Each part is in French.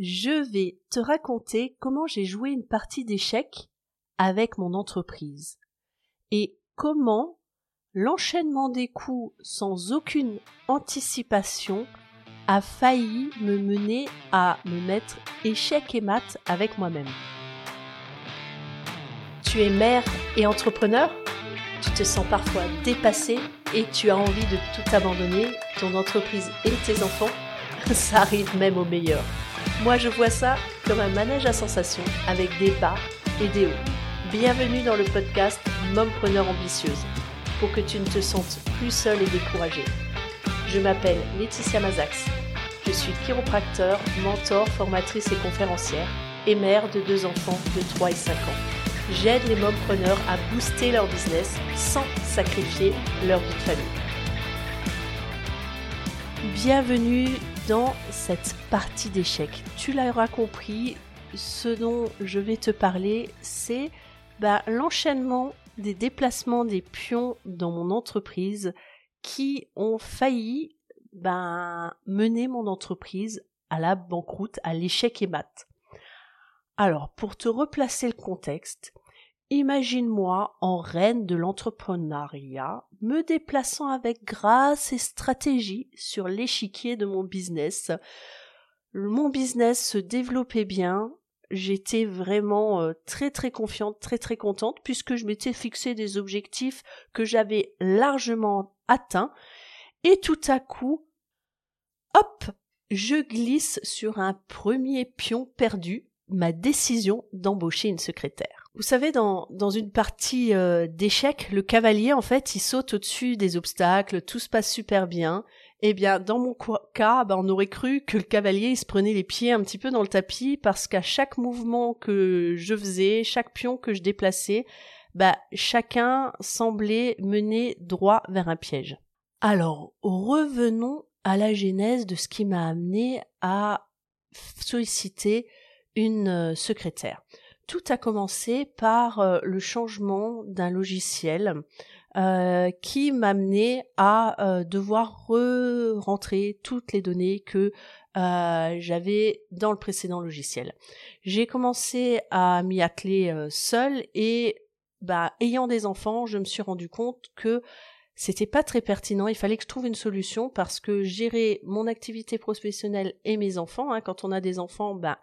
je vais te raconter comment j'ai joué une partie d'échecs avec mon entreprise et comment l'enchaînement des coups sans aucune anticipation a failli me mener à me mettre échec et mat avec moi-même. Tu es mère et entrepreneur? Tu te sens parfois dépassé et tu as envie de tout abandonner, ton entreprise et tes enfants? Ça arrive même au meilleur. Moi je vois ça comme un manège à sensations avec des bas et des hauts. Bienvenue dans le podcast Mompreneur ambitieuse pour que tu ne te sentes plus seule et découragée. Je m'appelle Laetitia Mazax. Je suis chiropracteur, mentor, formatrice et conférencière et mère de deux enfants de 3 et 5 ans. J'aide les mompreneurs à booster leur business sans sacrifier leur vie de famille. Bienvenue dans cette partie d'échecs. Tu l'auras compris, ce dont je vais te parler, c'est bah, l'enchaînement des déplacements des pions dans mon entreprise qui ont failli ben, mener mon entreprise à la banqueroute, à l'échec et mat. Alors, pour te replacer le contexte, imagine-moi en reine de l'entrepreneuriat, me déplaçant avec grâce et stratégie sur l'échiquier de mon business. Mon business se développait bien, j'étais vraiment euh, très très confiante, très très contente puisque je m'étais fixé des objectifs que j'avais largement atteints et tout à coup, hop, je glisse sur un premier pion perdu, ma décision d'embaucher une secrétaire. Vous savez, dans, une partie euh, d'échecs, le cavalier, en fait, il saute au-dessus des obstacles, tout se passe super bien, eh bien, dans mon cas, bah, on aurait cru que le cavalier il se prenait les pieds un petit peu dans le tapis parce qu'à chaque mouvement que je faisais, chaque pion que je déplaçais, bah, chacun semblait mener droit vers un piège. Alors, revenons à la genèse de ce qui m'a amené à solliciter une euh, secrétaire. Tout a commencé par euh, le changement d'un logiciel euh, qui m'amenait à euh, devoir re-rentrer toutes les données que euh, j'avais dans le précédent logiciel. J'ai commencé à m'y atteler seule et bah, ayant des enfants, je me suis rendu compte que c'était pas très pertinent. Il fallait que je trouve une solution parce que gérer mon activité professionnelle et mes enfants, hein, quand on a des enfants, ben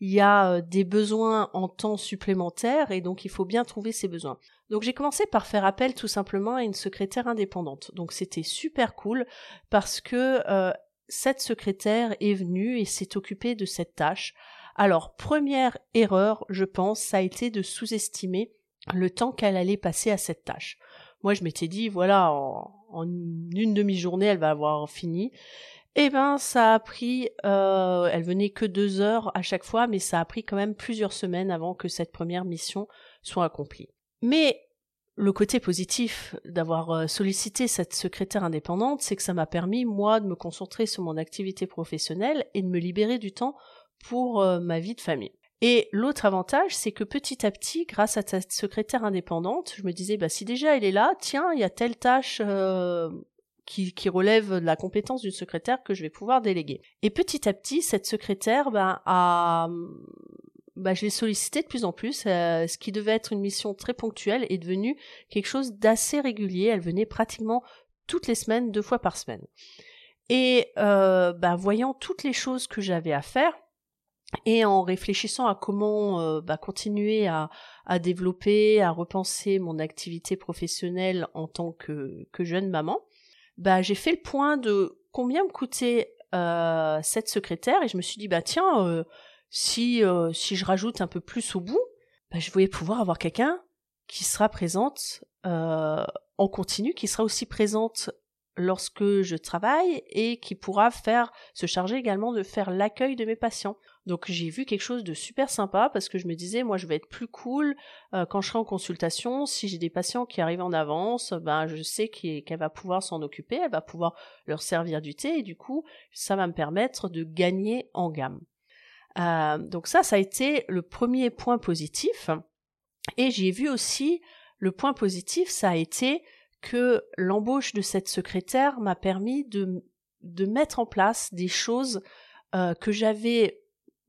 il y a euh, des besoins en temps supplémentaire et donc il faut bien trouver ces besoins. Donc j'ai commencé par faire appel tout simplement à une secrétaire indépendante. Donc c'était super cool parce que euh, cette secrétaire est venue et s'est occupée de cette tâche. Alors première erreur, je pense, ça a été de sous-estimer le temps qu'elle allait passer à cette tâche. Moi, je m'étais dit, voilà, en, une demi-journée, elle va avoir fini. Eh ben, ça a pris, euh, elle venait que deux heures à chaque fois, mais ça a pris quand même plusieurs semaines avant que cette première mission soit accomplie. Mais le côté positif d'avoir euh, sollicité cette secrétaire indépendante, c'est que ça m'a permis, moi, de me concentrer sur mon activité professionnelle et de me libérer du temps pour euh, ma vie de famille. Et l'autre avantage, c'est que petit à petit, grâce à cette secrétaire indépendante, je me disais, bah, si déjà elle est là, tiens, il y a telle tâche euh, qui, relève de la compétence d'une secrétaire que je vais pouvoir déléguer. Et petit à petit, cette secrétaire bah, a... Bah, je l'ai sollicité de plus en plus. Euh, ce qui devait être une mission très ponctuelle est devenu quelque chose d'assez régulier. Elle venait pratiquement toutes les semaines, deux fois par semaine. Et euh, bah, voyant toutes les choses que j'avais à faire, et en réfléchissant à comment euh, bah, continuer à, à, développer, à repenser mon activité professionnelle en tant que, que jeune maman, bah, j'ai fait le point de combien me coûtait euh, cette secrétaire et je me suis dit bah tiens euh, si euh, si je rajoute un peu plus au bout, bah, je vais pouvoir avoir quelqu'un qui sera présente euh, en continu, qui sera aussi présente lorsque je travaille et qui pourra faire se charger également de faire l'accueil de mes patients. Donc j'ai vu quelque chose de super sympa parce que je me disais moi je vais être plus cool euh, quand je serai en consultation. Si j'ai des patients qui arrivent en avance ben je sais qu'elle va pouvoir s'en occuper elle va pouvoir leur servir du thé et du coup ça va me permettre de gagner en gamme. Euh, donc ça ça a été le premier point positif. Et j'ai vu aussi le point positif ça a été que l'embauche de cette secrétaire m'a permis de mettre en place des choses euh, que j'avais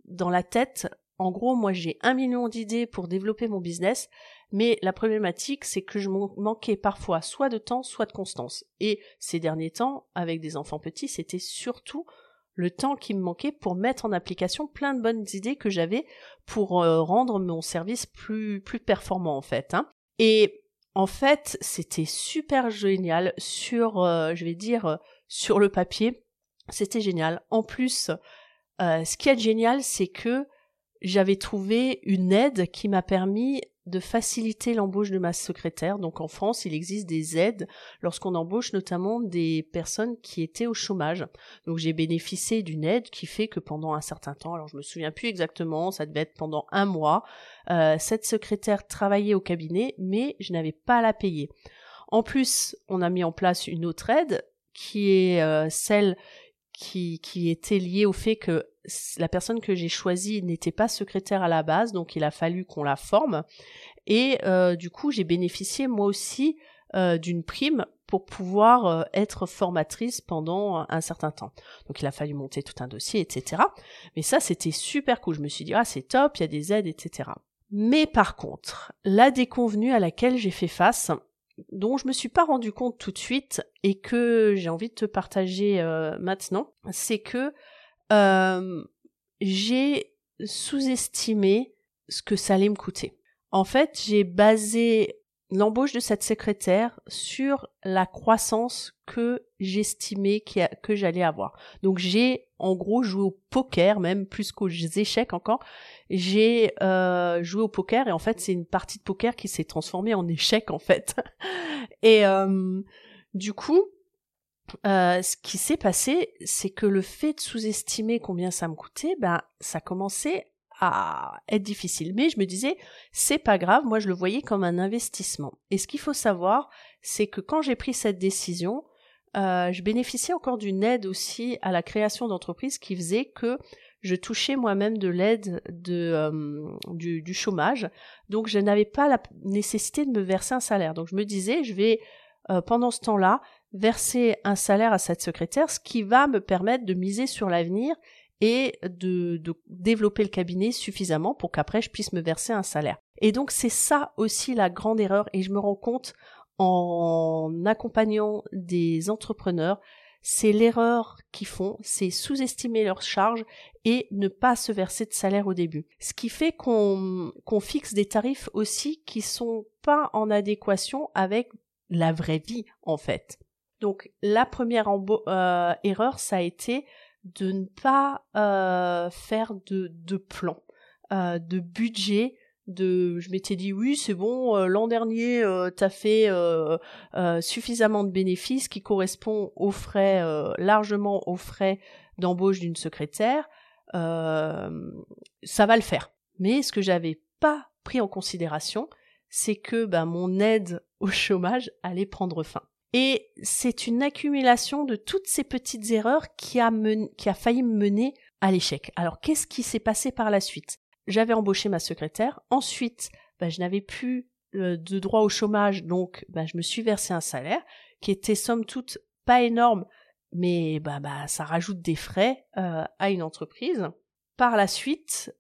dans la tête, en gros, moi j'ai un million d'idées pour développer mon business, mais la problématique c'est que je manquais parfois soit de temps, soit de constance. Et ces derniers temps, avec des enfants petits, c'était surtout le temps qui me manquait pour mettre en application plein de bonnes idées que j'avais pour euh, rendre mon service plus plus performant en fait. Hein. Et en fait, c'était super génial sur, euh, je vais dire, euh, sur le papier. C'était génial. En plus, ce qui est génial, c'est que j'avais trouvé une aide qui m'a permis de faciliter l'embauche de ma secrétaire. Donc en France, il existe des aides lorsqu'on embauche notamment des personnes qui étaient au chômage. Donc j'ai bénéficié d'une aide qui fait que pendant un certain temps, alors je me souviens plus exactement, ça devait être pendant un mois, euh, cette secrétaire travaillait au cabinet, mais je n'avais pas à la payer. En plus, on a mis en place une autre aide qui est euh, celle qui, qui était liée au fait que la personne que j'ai choisie n'était pas secrétaire à la base, donc il a fallu qu'on la forme. Et euh, du coup, j'ai bénéficié moi aussi euh, d'une prime pour pouvoir euh, être formatrice pendant un certain temps. Donc il a fallu monter tout un dossier, etc. Mais ça, c'était super cool. Je me suis dit, ah, c'est top, il y a des aides, etc. Mais par contre, la déconvenue à laquelle j'ai fait face, dont je me suis pas rendu compte tout de suite et que j'ai envie de te partager maintenant, c'est que euh, j'ai sous-estimé ce que ça allait me coûter. En fait, j'ai basé l'embauche de cette secrétaire sur la croissance que j'estimais que j'allais avoir. Donc j'ai en gros joué au poker, même plus qu'aux échecs encore. J'ai euh, joué au poker et en fait c'est une partie de poker qui s'est transformée en échec en fait. et euh, du coup, euh, ce qui s'est passé, c'est que le fait de sous-estimer combien ça me coûtait, ben, ça commençait à être difficile. Mais je me disais, c'est pas grave, moi je le voyais comme un investissement. Et ce qu'il faut savoir, c'est que quand j'ai pris cette décision, euh, je bénéficiais encore d'une aide aussi à la création d'entreprise qui faisait que je touchais moi-même de l'aide de euh, du, du, chômage, donc je n'avais pas la nécessité de me verser un salaire. Donc je me disais, je vais pendant ce temps-là verser un salaire à cette secrétaire, ce qui va me permettre de miser sur l'avenir et de, développer le cabinet suffisamment pour qu'après je puisse me verser un salaire. Et donc c'est ça aussi la grande erreur et je me rends compte en accompagnant des entrepreneurs, c'est l'erreur qu'ils font, c'est sous-estimer leurs charges et ne pas se verser de salaire au début. Ce qui fait qu'on fixe des tarifs aussi qui sont pas en adéquation avec la vraie vie en fait. Donc la première euh, erreur, ça a été de ne pas euh, faire de, plan, euh, de budget. De, je m'étais dit oui c'est bon l'an dernier tu as fait suffisamment de bénéfices qui correspond aux frais largement aux frais d'embauche d'une secrétaire ça va le faire mais ce que j'avais pas pris en considération c'est que ben, mon aide au chômage allait prendre fin et c'est une accumulation de toutes ces petites erreurs qui a, failli me mener à l'échec. Alors qu'est-ce qui s'est passé par la suite? J'avais embauché ma secrétaire. Ensuite, bah, je n'avais plus euh, de droit au chômage, donc bah, je me suis versé un salaire qui était somme toute pas énorme, mais bah, bah ça rajoute des frais euh, à une entreprise. Par la suite,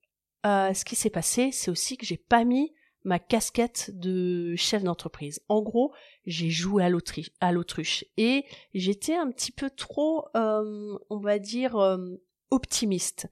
euh, ce qui s'est passé, c'est aussi que j'ai pas mis ma casquette de chef d'entreprise. En gros, j'ai joué à l'autruche et j'étais un petit peu trop, euh, on va dire, euh, optimiste.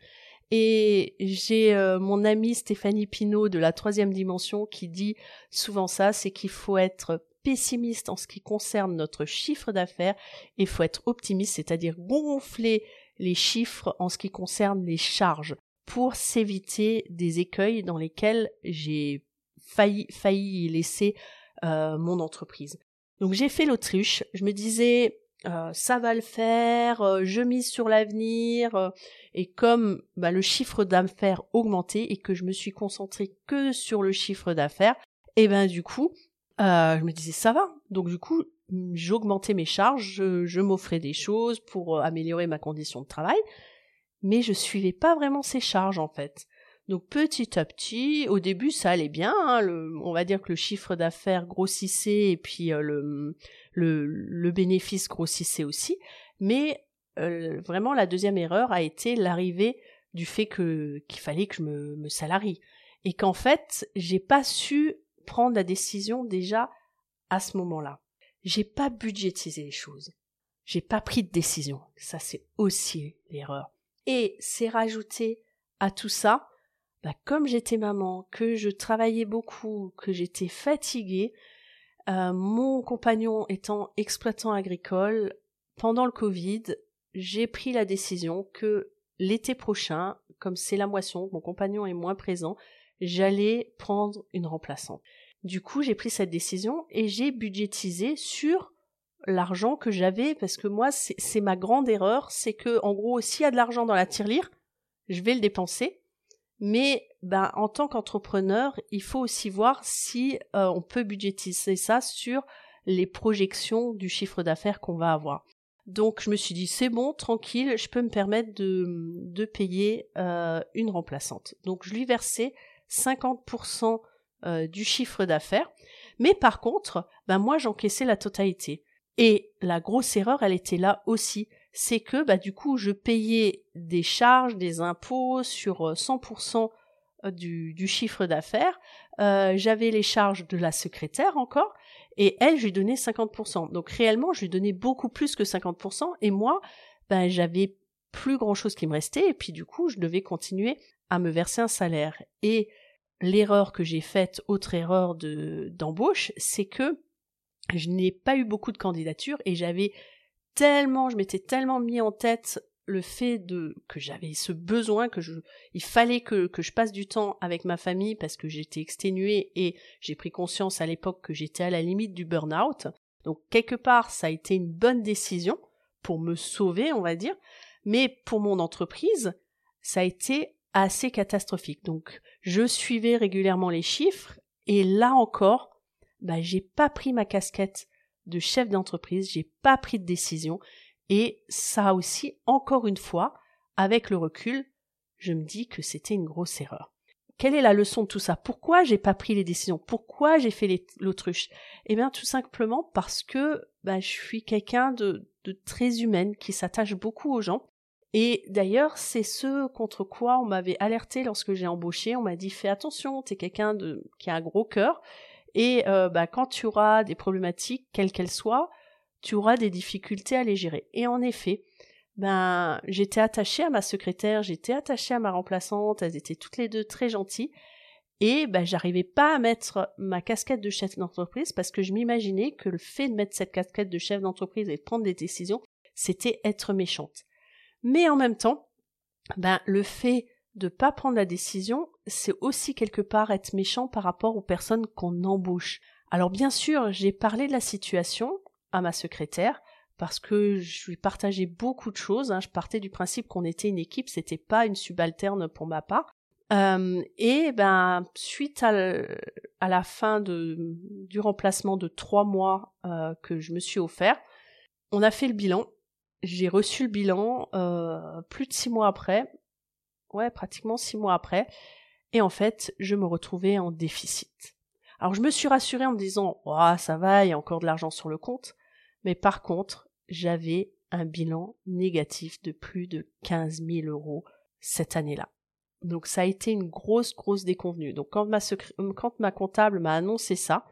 Et j'ai euh, mon amie Stéphanie Pinault de la troisième dimension qui dit souvent ça, c'est qu'il faut être pessimiste en ce qui concerne notre chiffre d'affaires et il faut être optimiste, c'est-à-dire gonfler les chiffres en ce qui concerne les charges pour s'éviter des écueils dans lesquels j'ai failli, laisser euh, mon entreprise. Donc j'ai fait l'autruche, je me disais euh, ça va le faire, euh, je mise sur l'avenir, et comme bah, le chiffre d'affaires augmentait et que je me suis concentrée que sur le chiffre d'affaires, et ben du coup, je me disais ça va. Donc du coup, j'augmentais mes charges, je, je m'offrais des choses pour améliorer ma condition de travail, mais je suivais pas vraiment ces charges en fait. Donc petit à petit, au début ça allait bien, hein, on va dire que le chiffre d'affaires grossissait et puis euh, le, le, bénéfice grossissait aussi, mais euh, vraiment la deuxième erreur a été l'arrivée du fait que qu'il fallait que je me, me salarie et qu'en fait j'ai pas su prendre la décision déjà à ce moment-là. J'ai pas budgétisé les choses. J'ai pas pris de décision. Ça c'est aussi l'erreur. Et c'est rajouté à tout ça, bah, comme j'étais maman, que je travaillais beaucoup, que j'étais fatiguée, euh, mon compagnon étant exploitant agricole, pendant le Covid, j'ai pris la décision que l'été prochain, comme c'est la moisson, mon compagnon est moins présent, j'allais prendre une remplaçante. Du coup, j'ai pris cette décision et j'ai budgétisé sur l'argent que j'avais parce que moi, c'est ma grande erreur, c'est que en gros, s'il y a de l'argent dans la tirelire, je vais le dépenser. Mais ben, en tant qu'entrepreneur, il faut aussi voir si euh, on peut budgétiser ça sur les projections du chiffre d'affaires qu'on va avoir. Donc je me suis dit c'est bon, tranquille, je peux me permettre de, de payer euh, une remplaçante. Donc je lui versais 50% euh, du chiffre d'affaires. Mais par contre, ben moi j'encaissais la totalité. Et la grosse erreur, elle était là aussi. C'est que bah, du coup, je payais des charges, des impôts sur 100% euh, du, du chiffre d'affaires. Euh, J'avais les charges de la secrétaire encore. Et elle, je lui donnais 50%. Donc réellement, je lui donnais beaucoup plus que 50%. Et moi, ben, j'avais plus grand chose qui me restait. Et puis du coup, je devais continuer à me verser un salaire. Et l'erreur que j'ai faite, autre erreur de d'embauche, c'est que je n'ai pas eu beaucoup de candidatures et j'avais tellement, je m'étais tellement mis en tête le fait de que j'avais ce besoin que je il fallait que, que je passe du temps avec ma famille parce que j'étais exténuée et j'ai pris conscience à l'époque que j'étais à la limite du burn-out. Donc quelque part ça a été une bonne décision pour me sauver, on va dire, mais pour mon entreprise, ça a été assez catastrophique. Donc je suivais régulièrement les chiffres et là encore, bah, j'ai pas pris ma casquette de chef d'entreprise, j'ai pas pris de décision. Et ça aussi, encore une fois, avec le recul, je me dis que c'était une grosse erreur. Quelle est la leçon de tout ça? Pourquoi j'ai pas pris les décisions? Pourquoi j'ai fait l'autruche? Eh bien, tout simplement parce que bah, je suis quelqu'un de, de très humaine qui s'attache beaucoup aux gens. Et d'ailleurs, c'est ce contre quoi on m'avait alerté lorsque j'ai embauché. On m'a dit fais attention, t'es quelqu'un qui a un gros cœur et euh, bah, quand tu auras des problématiques, quelles qu'elles soient, tu auras des difficultés à les gérer. Et en effet, ben j'étais attachée à ma secrétaire, j'étais attachée à ma remplaçante, elles étaient toutes les deux très gentilles. Et ben j'arrivais pas à mettre ma casquette de chef d'entreprise parce que je m'imaginais que le fait de mettre cette casquette de chef d'entreprise et de prendre des décisions, c'était être méchante. Mais en même temps, ben le fait de pas prendre la décision, c'est aussi quelque part être méchant par rapport aux personnes qu'on embauche. Alors bien sûr, j'ai parlé de la situation à ma secrétaire parce que je lui partageais beaucoup de choses. Hein. Je partais du principe qu'on était une équipe, c'était pas une subalterne pour ma part. Euh, et ben suite à, la fin de, du remplacement de trois mois euh, que je me suis offert, on a fait le bilan. J'ai reçu le bilan euh, plus de six mois après ouais, pratiquement six mois après. Et en fait, je me retrouvais en déficit. Alors je me suis rassurée en me disant, ça va, il y a encore de l'argent sur le compte. Mais par contre, j'avais un bilan négatif de plus de 15 000 euros cette année-là. Donc ça a été une grosse, grosse déconvenue. Donc quand ma comptable m'a annoncé ça,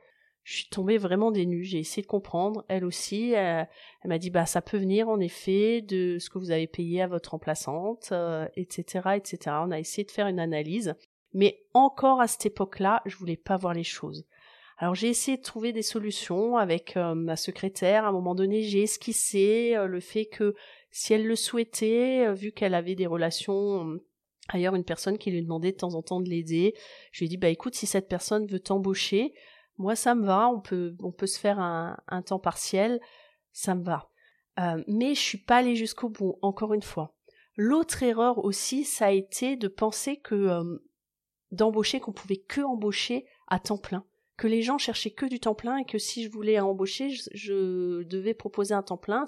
je suis tombée vraiment des. J'ai essayé de comprendre. Elle aussi, euh, elle, m'a dit bah ça peut venir en effet de ce que vous avez payé à votre remplaçante, etc., euh, etc. On a essayé de faire une analyse, mais encore à cette époque-là, je voulais pas voir les choses. Alors j'ai essayé de trouver des solutions avec euh, ma secrétaire. À un moment donné, j'ai esquissé le fait que si elle le souhaitait, vu qu'elle avait des relations ailleurs, une personne qui lui demandait de temps en temps de l'aider, je lui ai dit bah écoute, si cette personne veut t'embaucher, moi, ça me va, on peut, on peut se faire un, temps partiel, ça me va. Euh, mais je suis pas allée jusqu'au bout, encore une fois. L'autre erreur aussi, ça a été de penser que euh, d'embaucher, qu'on pouvait que embaucher à temps plein, que les gens cherchaient que du temps plein et que si je voulais embaucher, je, devais proposer un temps plein.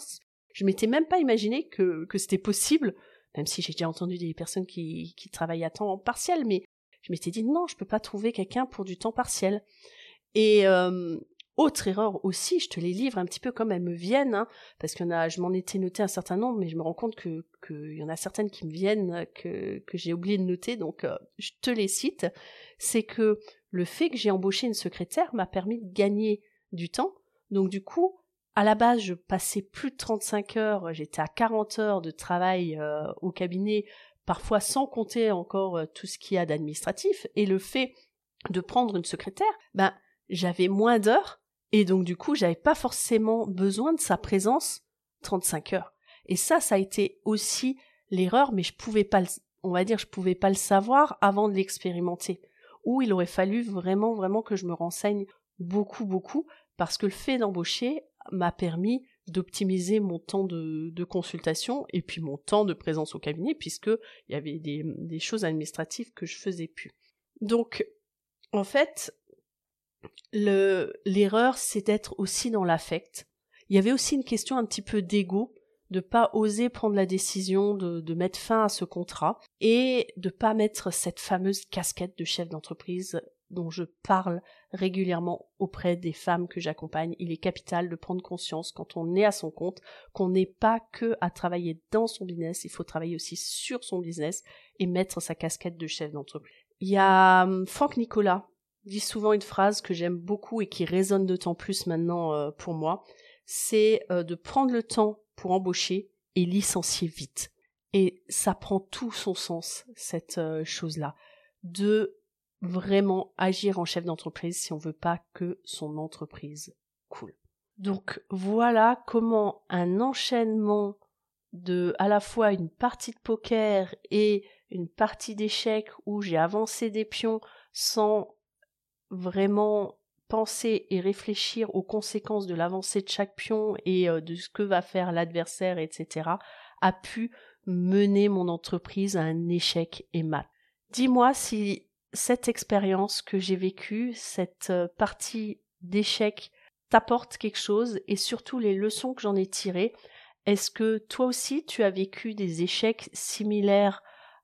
Je m'étais même pas imaginé que, que c'était possible, même si j'ai déjà entendu des personnes qui, qui travaillent à temps partiel, mais je m'étais dit non, je peux pas trouver quelqu'un pour du temps partiel. Et euh, autre erreur aussi, je te les livre un petit peu comme elles me viennent, hein, parce que je m'en étais noté un certain nombre, mais je me rends compte que qu'il y en a certaines qui me viennent que, que j'ai oublié de noter, donc euh, je te les cite. C'est que le fait que j'ai embauché une secrétaire m'a permis de gagner du temps. Donc du coup, à la base, je passais plus de 35 heures, j'étais à 40 heures de travail euh, au cabinet, parfois sans compter encore euh, tout ce qu'il y a d'administratif, et le fait de prendre une secrétaire, ben j'avais moins d'heures et donc du coup, j'avais pas forcément besoin de sa présence 35 heures. Et ça, ça a été aussi l'erreur, mais je pouvais pas, le, on va dire, je pouvais pas le savoir avant de l'expérimenter. Ou il aurait fallu vraiment, vraiment que je me renseigne beaucoup, beaucoup, parce que le fait d'embaucher m'a permis d'optimiser mon temps de, consultation et puis mon temps de présence au cabinet, puisque il y avait des choses administratives que je faisais plus. Donc, en fait, l'erreur, c'est d'être aussi dans l'affect. Il y avait aussi une question un petit peu d'ego, de pas oser prendre la décision de, de, mettre fin à ce contrat et de pas mettre cette fameuse casquette de chef d'entreprise dont je parle régulièrement auprès des femmes que j'accompagne. Il est capital de prendre conscience quand on est à son compte qu'on n'est pas que à travailler dans son business, il faut travailler aussi sur son business et mettre sa casquette de chef d'entreprise. Il y a hum, Franck Nicolas dit souvent une phrase que j'aime beaucoup et qui résonne d'autant plus maintenant euh, pour moi, c'est euh, de prendre le temps pour embaucher et licencier vite. Et ça prend tout son sens, cette euh, chose-là, de vraiment agir en chef d'entreprise si on veut pas que son entreprise coule. Donc voilà comment un enchaînement de à la fois une partie de poker et une partie d'échecs où j'ai avancé des pions sans vraiment penser et réfléchir aux conséquences de l'avancée de chaque pion et euh, de ce que va faire l'adversaire, etc., a pu mener mon entreprise à un échec et mat. Dis-moi si cette expérience que j'ai vécue, cette euh, partie d'échec, t'apporte quelque chose et surtout les leçons que j'en ai tirées. Est-ce que toi aussi tu as vécu des échecs similaires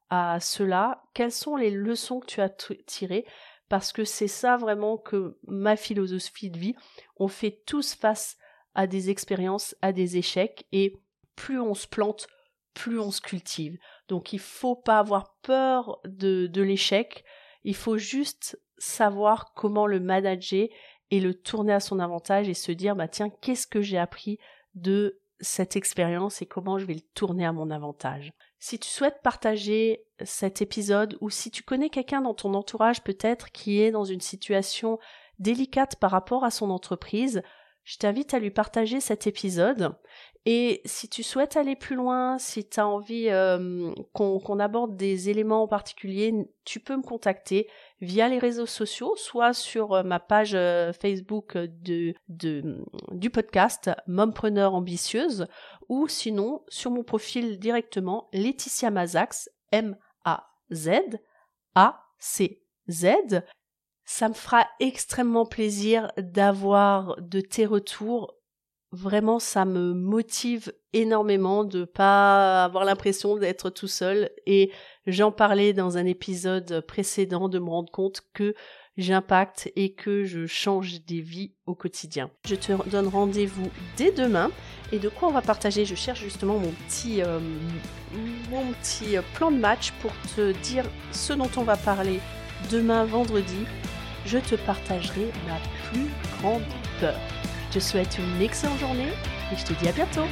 à cela Quelles sont les leçons que tu as tirées? Parce que c'est ça vraiment que ma philosophie de vie. On fait tous face à des expériences, à des échecs, et plus on se plante, plus on se cultive. Donc il faut pas avoir peur de, de l'échec, il faut juste savoir comment le manager et le tourner à son avantage et se dire bah tiens qu'est-ce que j'ai appris de cette expérience et comment je vais le tourner à mon avantage. Si tu souhaites partager cet épisode ou si tu connais quelqu'un dans ton entourage peut-être qui est dans une situation délicate par rapport à son entreprise, je t'invite à lui partager cet épisode. Et si tu souhaites aller plus loin, si tu as envie euh, qu'on aborde des éléments en particulier, tu peux me contacter via les réseaux sociaux, soit sur euh, ma page euh, Facebook du podcast Mompreneur Ambitieuse, ou sinon sur mon profil directement Laetitia Mazax, M-A-Z, A-C-Z. Ça me fera extrêmement plaisir d'avoir de tes retours. Vraiment, ça me motive énormément de pas avoir l'impression d'être tout seul et j'en parlais dans un épisode précédent de me rendre compte que j'impacte et que je change des vies au quotidien. Je te donne rendez-vous dès demain. Et de quoi on va partager? Je cherche justement mon petit, euh, mon petit plan de match pour te dire ce dont on va parler demain vendredi. Je te partagerai ma plus grande peur. Je te souhaite une excellente journée et je te dis à bientôt